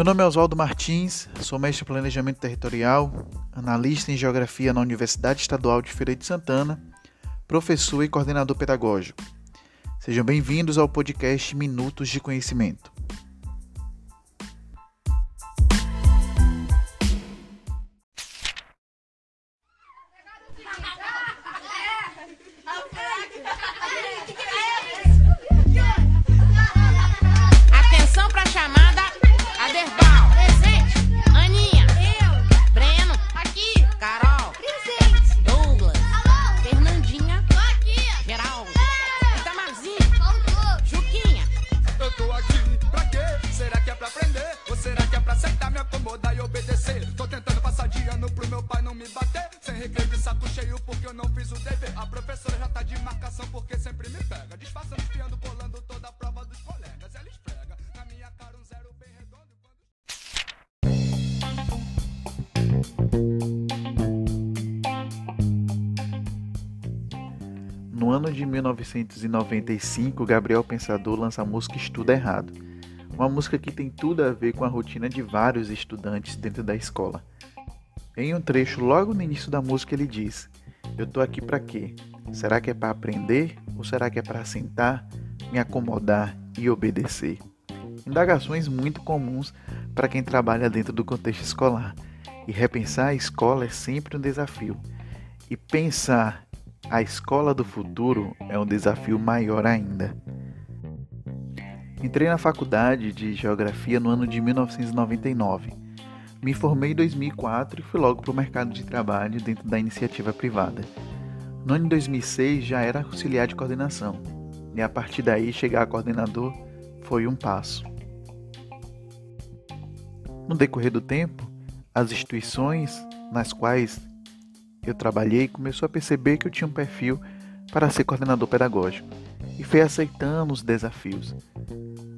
Meu nome é Oswaldo Martins, sou mestre em Planejamento Territorial, analista em Geografia na Universidade Estadual de Feira de Santana, professor e coordenador pedagógico. Sejam bem-vindos ao podcast Minutos de Conhecimento. No ano de 1995, Gabriel Pensador lança a música Estuda Errado, uma música que tem tudo a ver com a rotina de vários estudantes dentro da escola. Em um trecho logo no início da música ele diz: Eu tô aqui para quê? Será que é para aprender ou será que é para sentar, me acomodar e obedecer? Indagações muito comuns para quem trabalha dentro do contexto escolar. E repensar a escola é sempre um desafio. E pensar a escola do futuro é um desafio maior ainda. Entrei na faculdade de Geografia no ano de 1999. Me formei em 2004 e fui logo para o mercado de trabalho dentro da iniciativa privada. No ano de 2006 já era auxiliar de coordenação, e a partir daí chegar a coordenador foi um passo. No decorrer do tempo, as instituições nas quais eu trabalhei começou a perceber que eu tinha um perfil para ser coordenador pedagógico e foi aceitando os desafios.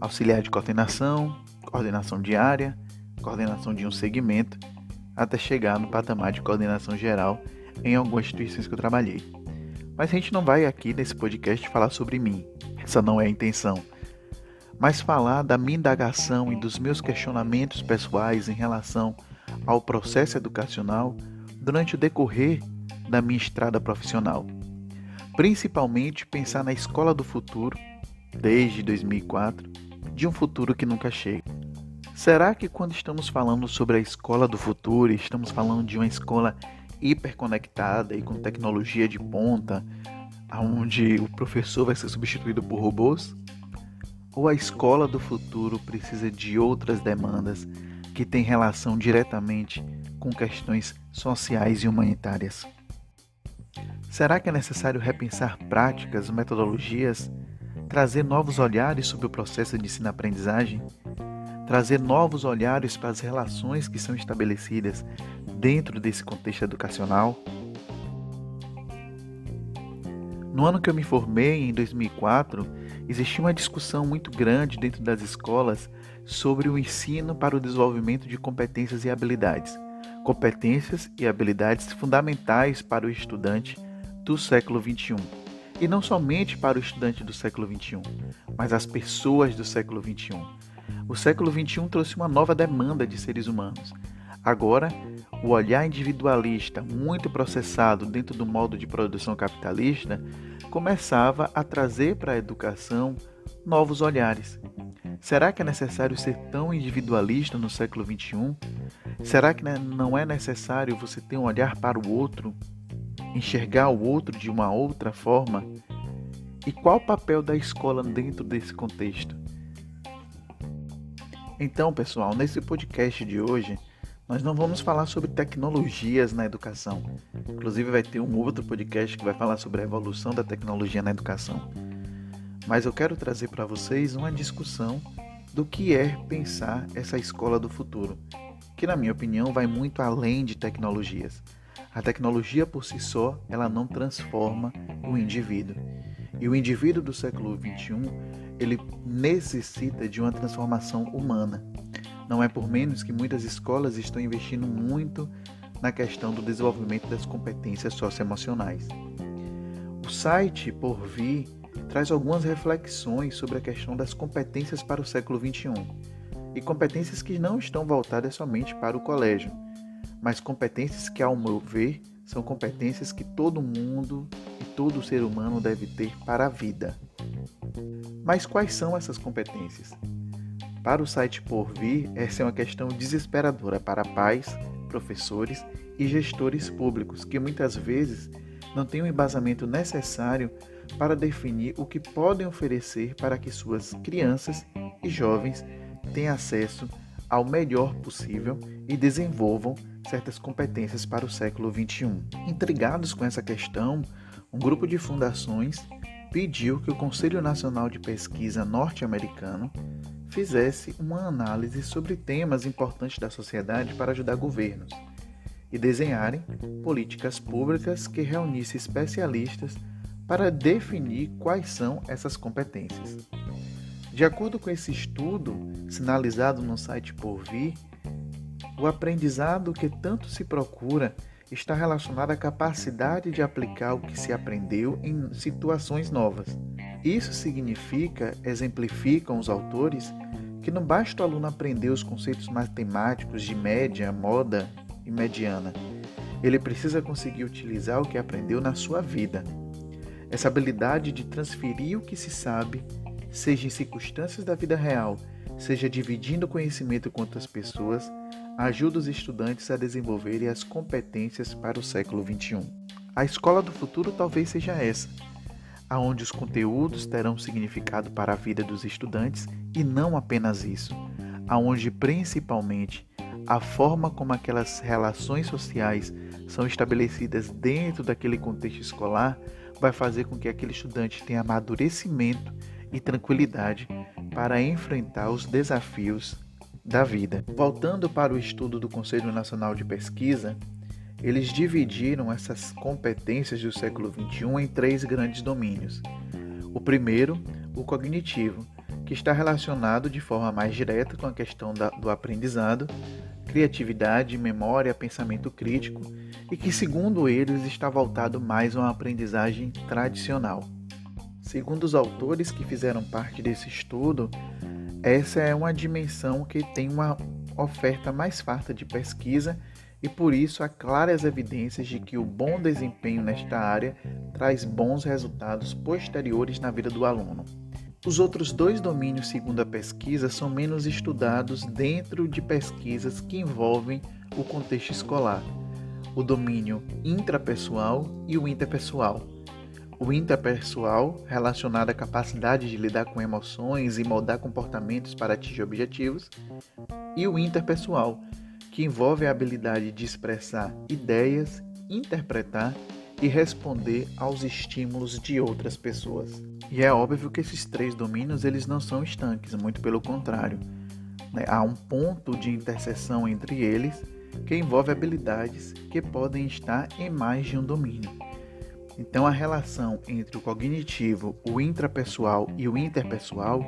Auxiliar de coordenação, coordenação diária, coordenação de um segmento, até chegar no patamar de coordenação geral em algumas instituições que eu trabalhei. Mas a gente não vai aqui nesse podcast falar sobre mim, essa não é a intenção. Mas falar da minha indagação e dos meus questionamentos pessoais em relação ao processo educacional durante o decorrer da minha estrada profissional. Principalmente pensar na escola do futuro, desde 2004, de um futuro que nunca chega. Será que quando estamos falando sobre a escola do futuro, estamos falando de uma escola hiperconectada e com tecnologia de ponta, onde o professor vai ser substituído por robôs? Ou a escola do futuro precisa de outras demandas que têm relação diretamente com questões sociais e humanitárias. Será que é necessário repensar práticas, metodologias, trazer novos olhares sobre o processo de ensino-aprendizagem, trazer novos olhares para as relações que são estabelecidas dentro desse contexto educacional? No ano que eu me formei, em 2004, existia uma discussão muito grande dentro das escolas sobre o ensino para o desenvolvimento de competências e habilidades competências e habilidades fundamentais para o estudante do século XXI. E não somente para o estudante do século XXI, mas as pessoas do século XXI. O século XXI trouxe uma nova demanda de seres humanos. Agora, o olhar individualista, muito processado dentro do modo de produção capitalista, começava a trazer para a educação novos olhares. Será que é necessário ser tão individualista no século XXI? Será que né, não é necessário você ter um olhar para o outro, enxergar o outro de uma outra forma? E qual o papel da escola dentro desse contexto? Então, pessoal, nesse podcast de hoje, nós não vamos falar sobre tecnologias na educação. Inclusive, vai ter um outro podcast que vai falar sobre a evolução da tecnologia na educação. Mas eu quero trazer para vocês uma discussão do que é pensar essa escola do futuro que na minha opinião vai muito além de tecnologias. A tecnologia por si só, ela não transforma o indivíduo. E o indivíduo do século XXI, ele necessita de uma transformação humana. Não é por menos que muitas escolas estão investindo muito na questão do desenvolvimento das competências socioemocionais. O site Por Vir traz algumas reflexões sobre a questão das competências para o século XXI e competências que não estão voltadas somente para o colégio, mas competências que, ao meu ver, são competências que todo mundo e todo ser humano deve ter para a vida. Mas quais são essas competências? Para o site Por Vir, essa é uma questão desesperadora para pais, professores e gestores públicos que muitas vezes não têm o embasamento necessário para definir o que podem oferecer para que suas crianças e jovens tenham acesso ao melhor possível e desenvolvam certas competências para o século XXI. Intrigados com essa questão, um grupo de fundações pediu que o Conselho Nacional de Pesquisa norte-americano fizesse uma análise sobre temas importantes da sociedade para ajudar governos e desenharem políticas públicas que reunissem especialistas para definir quais são essas competências. De acordo com esse estudo, sinalizado no site Porvir, o aprendizado que tanto se procura está relacionado à capacidade de aplicar o que se aprendeu em situações novas. Isso significa, exemplificam os autores, que não basta o aluno aprender os conceitos matemáticos de média, moda e mediana. Ele precisa conseguir utilizar o que aprendeu na sua vida. Essa habilidade de transferir o que se sabe, seja em circunstâncias da vida real, seja dividindo conhecimento com outras pessoas, ajuda os estudantes a desenvolverem as competências para o século XXI. A escola do futuro talvez seja essa, aonde os conteúdos terão significado para a vida dos estudantes e não apenas isso, aonde principalmente a forma como aquelas relações sociais são estabelecidas dentro daquele contexto escolar vai fazer com que aquele estudante tenha amadurecimento e tranquilidade para enfrentar os desafios da vida. Voltando para o estudo do Conselho Nacional de Pesquisa, eles dividiram essas competências do século XXI em três grandes domínios. O primeiro, o cognitivo, que está relacionado de forma mais direta com a questão da, do aprendizado, criatividade, memória, pensamento crítico e que, segundo eles, está voltado mais a uma aprendizagem tradicional. Segundo os autores que fizeram parte desse estudo, essa é uma dimensão que tem uma oferta mais farta de pesquisa e por isso há claras evidências de que o bom desempenho nesta área traz bons resultados posteriores na vida do aluno. Os outros dois domínios, segundo a pesquisa, são menos estudados dentro de pesquisas que envolvem o contexto escolar: o domínio intrapessoal e o interpessoal. O interpessoal, relacionado à capacidade de lidar com emoções e moldar comportamentos para atingir objetivos, e o interpessoal, que envolve a habilidade de expressar ideias, interpretar e responder aos estímulos de outras pessoas. E é óbvio que esses três domínios eles não são estanques, muito pelo contrário. Né? Há um ponto de interseção entre eles que envolve habilidades que podem estar em mais de um domínio. Então a relação entre o cognitivo, o intrapessoal e o interpessoal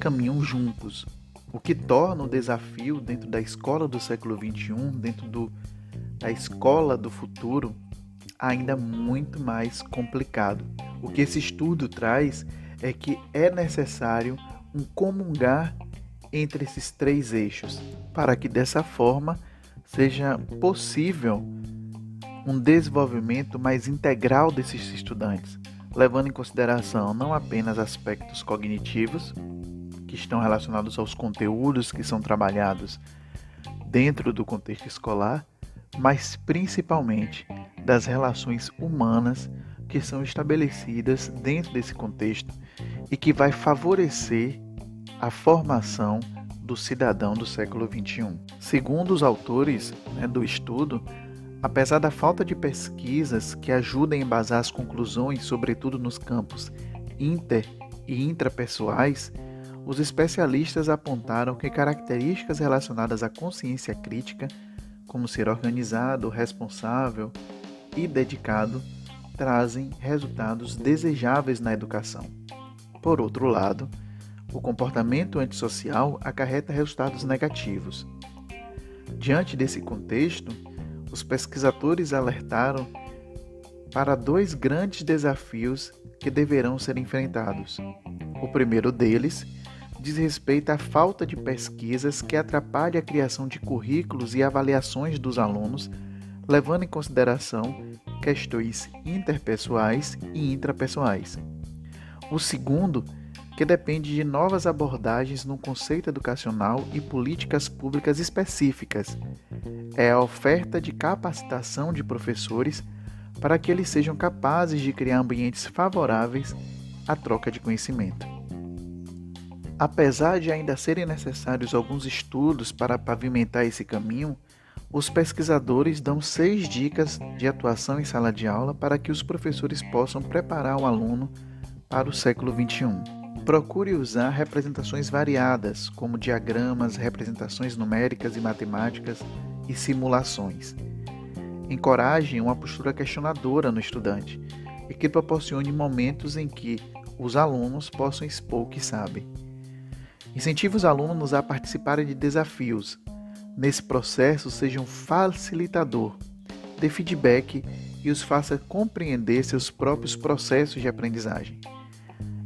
caminham juntos, o que torna o desafio dentro da escola do século XXI, dentro do, da escola do futuro, ainda muito mais complicado. O que esse estudo traz é que é necessário um comungar entre esses três eixos, para que dessa forma seja possível um desenvolvimento mais integral desses estudantes, levando em consideração não apenas aspectos cognitivos, que estão relacionados aos conteúdos que são trabalhados dentro do contexto escolar, mas principalmente das relações humanas que são estabelecidas dentro desse contexto e que vai favorecer a formação do cidadão do século XXI. Segundo os autores né, do estudo, apesar da falta de pesquisas que ajudem a embasar as conclusões, sobretudo nos campos inter e intrapessoais, os especialistas apontaram que características relacionadas à consciência crítica, como ser organizado, responsável e dedicado, trazem resultados desejáveis na educação. Por outro lado, o comportamento antissocial acarreta resultados negativos. Diante desse contexto, os pesquisadores alertaram para dois grandes desafios que deverão ser enfrentados. O primeiro deles diz respeito à falta de pesquisas que atrapalha a criação de currículos e avaliações dos alunos, levando em consideração questões interpessoais e intrapessoais. O segundo, que depende de novas abordagens no conceito educacional e políticas públicas específicas, é a oferta de capacitação de professores para que eles sejam capazes de criar ambientes favoráveis à troca de conhecimento. Apesar de ainda serem necessários alguns estudos para pavimentar esse caminho, os pesquisadores dão seis dicas de atuação em sala de aula para que os professores possam preparar o aluno para o século XXI. Procure usar representações variadas, como diagramas, representações numéricas e matemáticas e simulações. Encoraje uma postura questionadora no estudante e que proporcione momentos em que os alunos possam expor o que sabem. Incentive os alunos a participarem de desafios. Nesse processo, seja um facilitador, dê feedback e os faça compreender seus próprios processos de aprendizagem.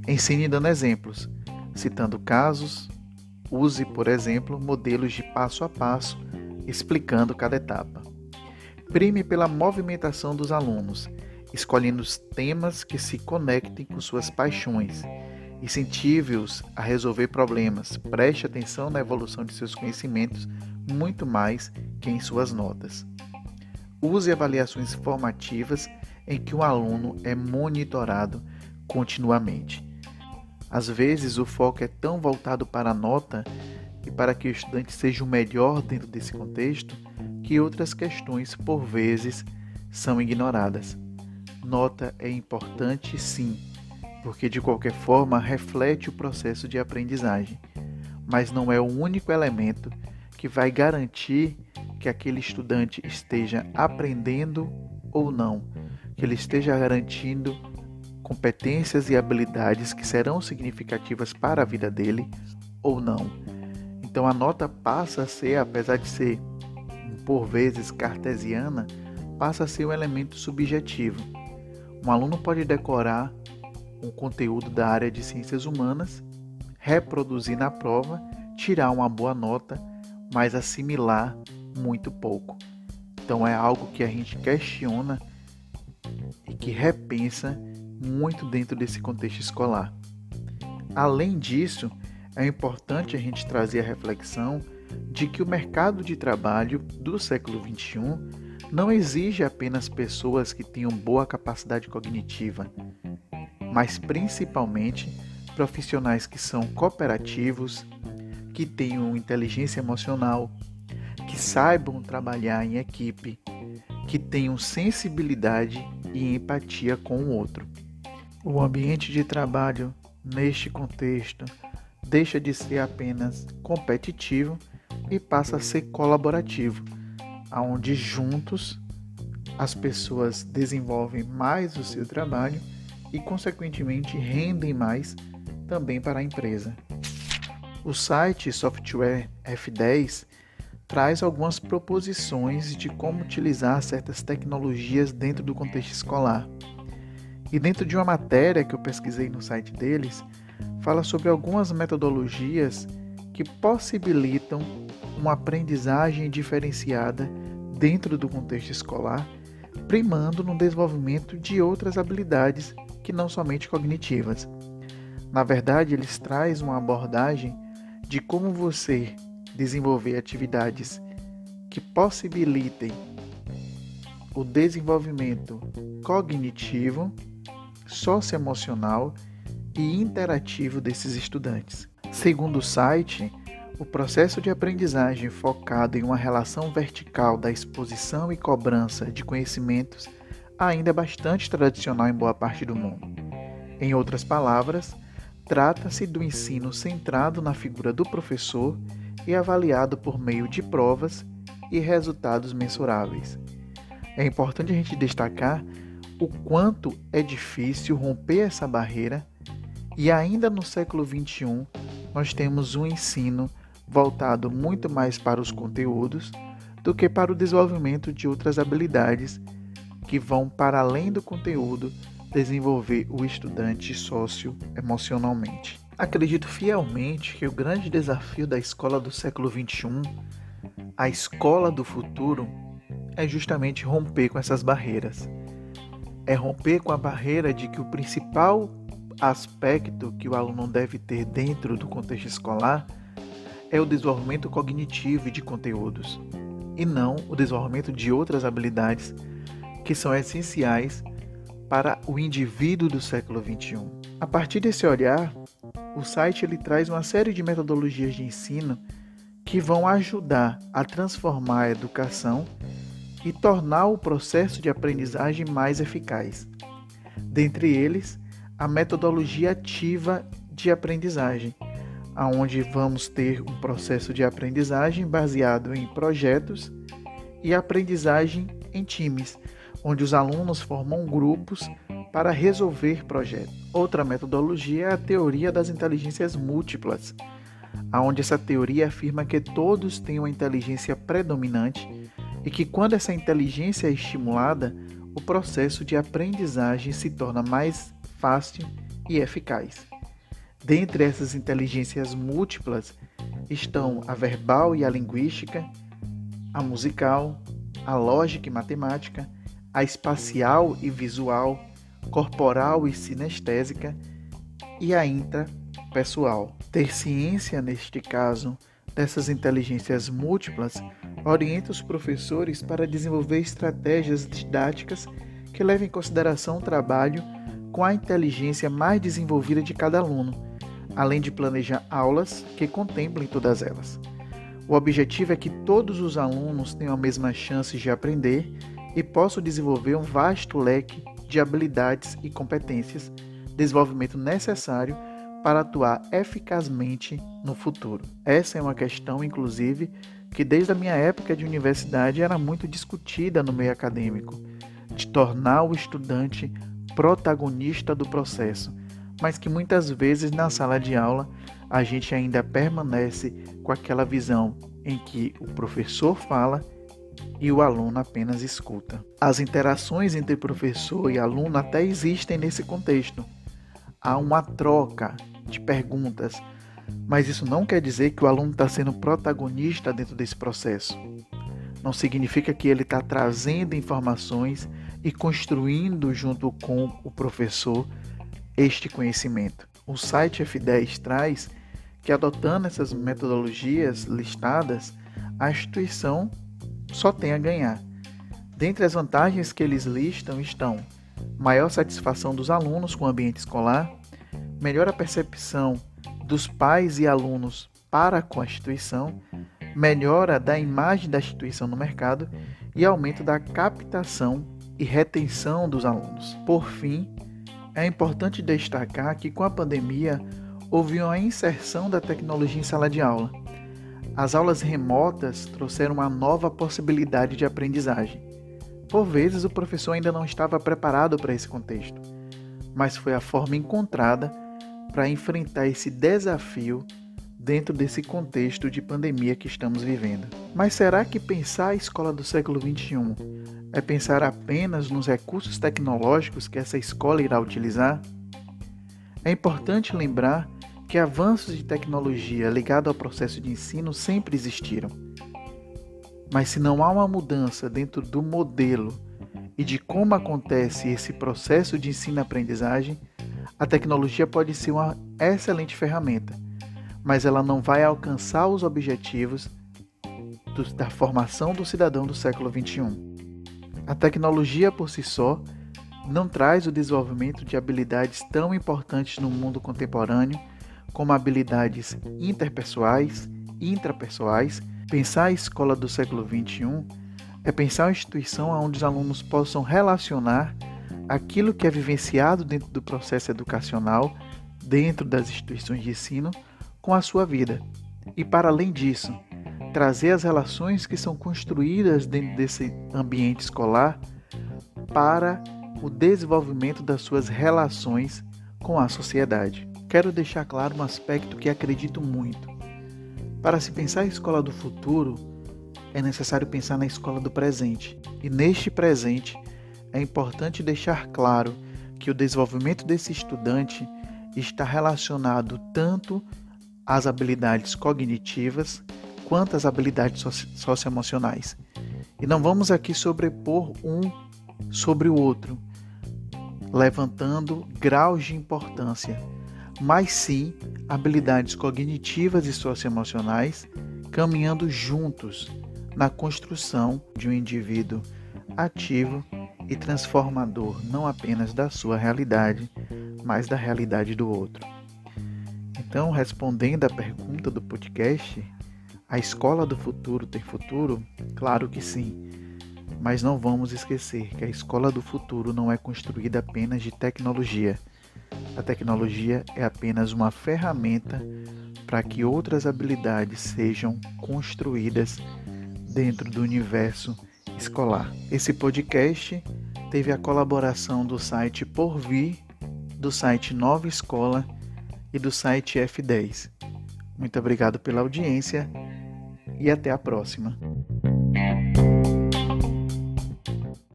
Ensine dando exemplos, citando casos. Use, por exemplo, modelos de passo a passo, explicando cada etapa. Prime pela movimentação dos alunos, escolhendo os temas que se conectem com suas paixões. Incentive-os a resolver problemas. Preste atenção na evolução de seus conhecimentos muito mais que em suas notas. Use avaliações formativas em que o aluno é monitorado continuamente. Às vezes, o foco é tão voltado para a nota e para que o estudante seja o melhor dentro desse contexto que outras questões, por vezes, são ignoradas. Nota é importante, sim, porque de qualquer forma reflete o processo de aprendizagem, mas não é o único elemento que vai garantir que aquele estudante esteja aprendendo ou não, que ele esteja garantindo competências e habilidades que serão significativas para a vida dele ou não. Então a nota passa a ser, apesar de ser por vezes cartesiana, passa a ser um elemento subjetivo. Um aluno pode decorar um conteúdo da área de ciências humanas, reproduzir na prova, tirar uma boa nota, mas assimilar muito pouco. Então é algo que a gente questiona e que repensa muito dentro desse contexto escolar. Além disso, é importante a gente trazer a reflexão de que o mercado de trabalho do século XXI não exige apenas pessoas que tenham boa capacidade cognitiva, mas principalmente profissionais que são cooperativos, que tenham inteligência emocional, que saibam trabalhar em equipe, que tenham sensibilidade e empatia com o outro. O ambiente de trabalho neste contexto deixa de ser apenas competitivo e passa a ser colaborativo, aonde juntos as pessoas desenvolvem mais o seu trabalho e consequentemente rendem mais também para a empresa. O site Software F10 traz algumas proposições de como utilizar certas tecnologias dentro do contexto escolar. E dentro de uma matéria que eu pesquisei no site deles, fala sobre algumas metodologias que possibilitam uma aprendizagem diferenciada dentro do contexto escolar, primando no desenvolvimento de outras habilidades que não somente cognitivas. Na verdade, eles trazem uma abordagem de como você desenvolver atividades que possibilitem o desenvolvimento cognitivo, socioemocional e interativo desses estudantes. Segundo o site, o processo de aprendizagem focado em uma relação vertical da exposição e cobrança de conhecimentos ainda é bastante tradicional em boa parte do mundo. Em outras palavras, trata-se do ensino centrado na figura do professor e avaliado por meio de provas e resultados mensuráveis. É importante a gente destacar o quanto é difícil romper essa barreira e ainda no século XXI nós temos um ensino voltado muito mais para os conteúdos do que para o desenvolvimento de outras habilidades que vão para além do conteúdo desenvolver o estudante socioemocionalmente. Acredito fielmente que o grande desafio da escola do século XXI, a escola do futuro, é justamente romper com essas barreiras. É romper com a barreira de que o principal aspecto que o aluno deve ter dentro do contexto escolar é o desenvolvimento cognitivo de conteúdos, e não o desenvolvimento de outras habilidades que são essenciais para o indivíduo do século XXI. A partir desse olhar, o site ele traz uma série de metodologias de ensino que vão ajudar a transformar a educação e tornar o processo de aprendizagem mais eficaz. Dentre eles, a metodologia ativa de aprendizagem, aonde vamos ter um processo de aprendizagem baseado em projetos e aprendizagem em times, onde os alunos formam grupos para resolver projetos. Outra metodologia é a teoria das inteligências múltiplas, aonde essa teoria afirma que todos têm uma inteligência predominante e que quando essa inteligência é estimulada, o processo de aprendizagem se torna mais fácil e eficaz. Dentre essas inteligências múltiplas estão a verbal e a linguística, a musical, a lógica e matemática, a espacial e visual, corporal e sinestésica e a intrapessoal. Ter ciência, neste caso, dessas inteligências múltiplas orienta os professores para desenvolver estratégias didáticas que levem em consideração o trabalho com a inteligência mais desenvolvida de cada aluno além de planejar aulas que contemplem todas elas. O objetivo é que todos os alunos tenham a mesma chance de aprender e possam desenvolver um vasto leque de habilidades e competências, desenvolvimento necessário para atuar eficazmente no futuro. Essa é uma questão, inclusive, que desde a minha época de universidade era muito discutida no meio acadêmico, de tornar o estudante protagonista do processo mas que muitas vezes na sala de aula a gente ainda permanece com aquela visão em que o professor fala e o aluno apenas escuta. As interações entre professor e aluno até existem nesse contexto. Há uma troca de perguntas, mas isso não quer dizer que o aluno está sendo protagonista dentro desse processo. Não significa que ele está trazendo informações e construindo junto com o professor este conhecimento. O site F10 traz que, adotando essas metodologias listadas, a instituição só tem a ganhar. Dentre as vantagens que eles listam estão maior satisfação dos alunos com o ambiente escolar, melhor percepção dos pais e alunos para com a instituição, melhora da imagem da instituição no mercado e aumento da captação e retenção dos alunos. Por fim, é importante destacar que com a pandemia houve uma inserção da tecnologia em sala de aula. As aulas remotas trouxeram uma nova possibilidade de aprendizagem. Por vezes o professor ainda não estava preparado para esse contexto, mas foi a forma encontrada para enfrentar esse desafio dentro desse contexto de pandemia que estamos vivendo. Mas será que pensar a escola do século XXI é pensar apenas nos recursos tecnológicos que essa escola irá utilizar? É importante lembrar que avanços de tecnologia ligados ao processo de ensino sempre existiram. Mas se não há uma mudança dentro do modelo e de como acontece esse processo de ensino-aprendizagem, a tecnologia pode ser uma excelente ferramenta, mas ela não vai alcançar os objetivos da formação do cidadão do século XXI. A tecnologia por si só não traz o desenvolvimento de habilidades tão importantes no mundo contemporâneo como habilidades interpessoais, intrapessoais. Pensar a escola do século XXI é pensar uma instituição onde os alunos possam relacionar aquilo que é vivenciado dentro do processo educacional, dentro das instituições de ensino, com a sua vida. E para além disso, trazer as relações que são construídas dentro desse ambiente escolar para o desenvolvimento das suas relações com a sociedade. Quero deixar claro um aspecto que acredito muito. Para se pensar a escola do futuro, é necessário pensar na escola do presente. E neste presente, é importante deixar claro que o desenvolvimento desse estudante está relacionado tanto às habilidades cognitivas quanto às habilidades socioemocionais. E não vamos aqui sobrepor um sobre o outro, levantando graus de importância, mas sim habilidades cognitivas e socioemocionais caminhando juntos na construção de um indivíduo ativo e transformador não apenas da sua realidade, mas da realidade do outro. Então, respondendo à pergunta do podcast, a escola do futuro tem futuro? Claro que sim. Mas não vamos esquecer que a escola do futuro não é construída apenas de tecnologia. A tecnologia é apenas uma ferramenta para que outras habilidades sejam construídas dentro do universo escolar. Esse podcast teve a colaboração do site Porvir, do site Nova Escola e do site F10. Muito obrigado pela audiência e até a próxima.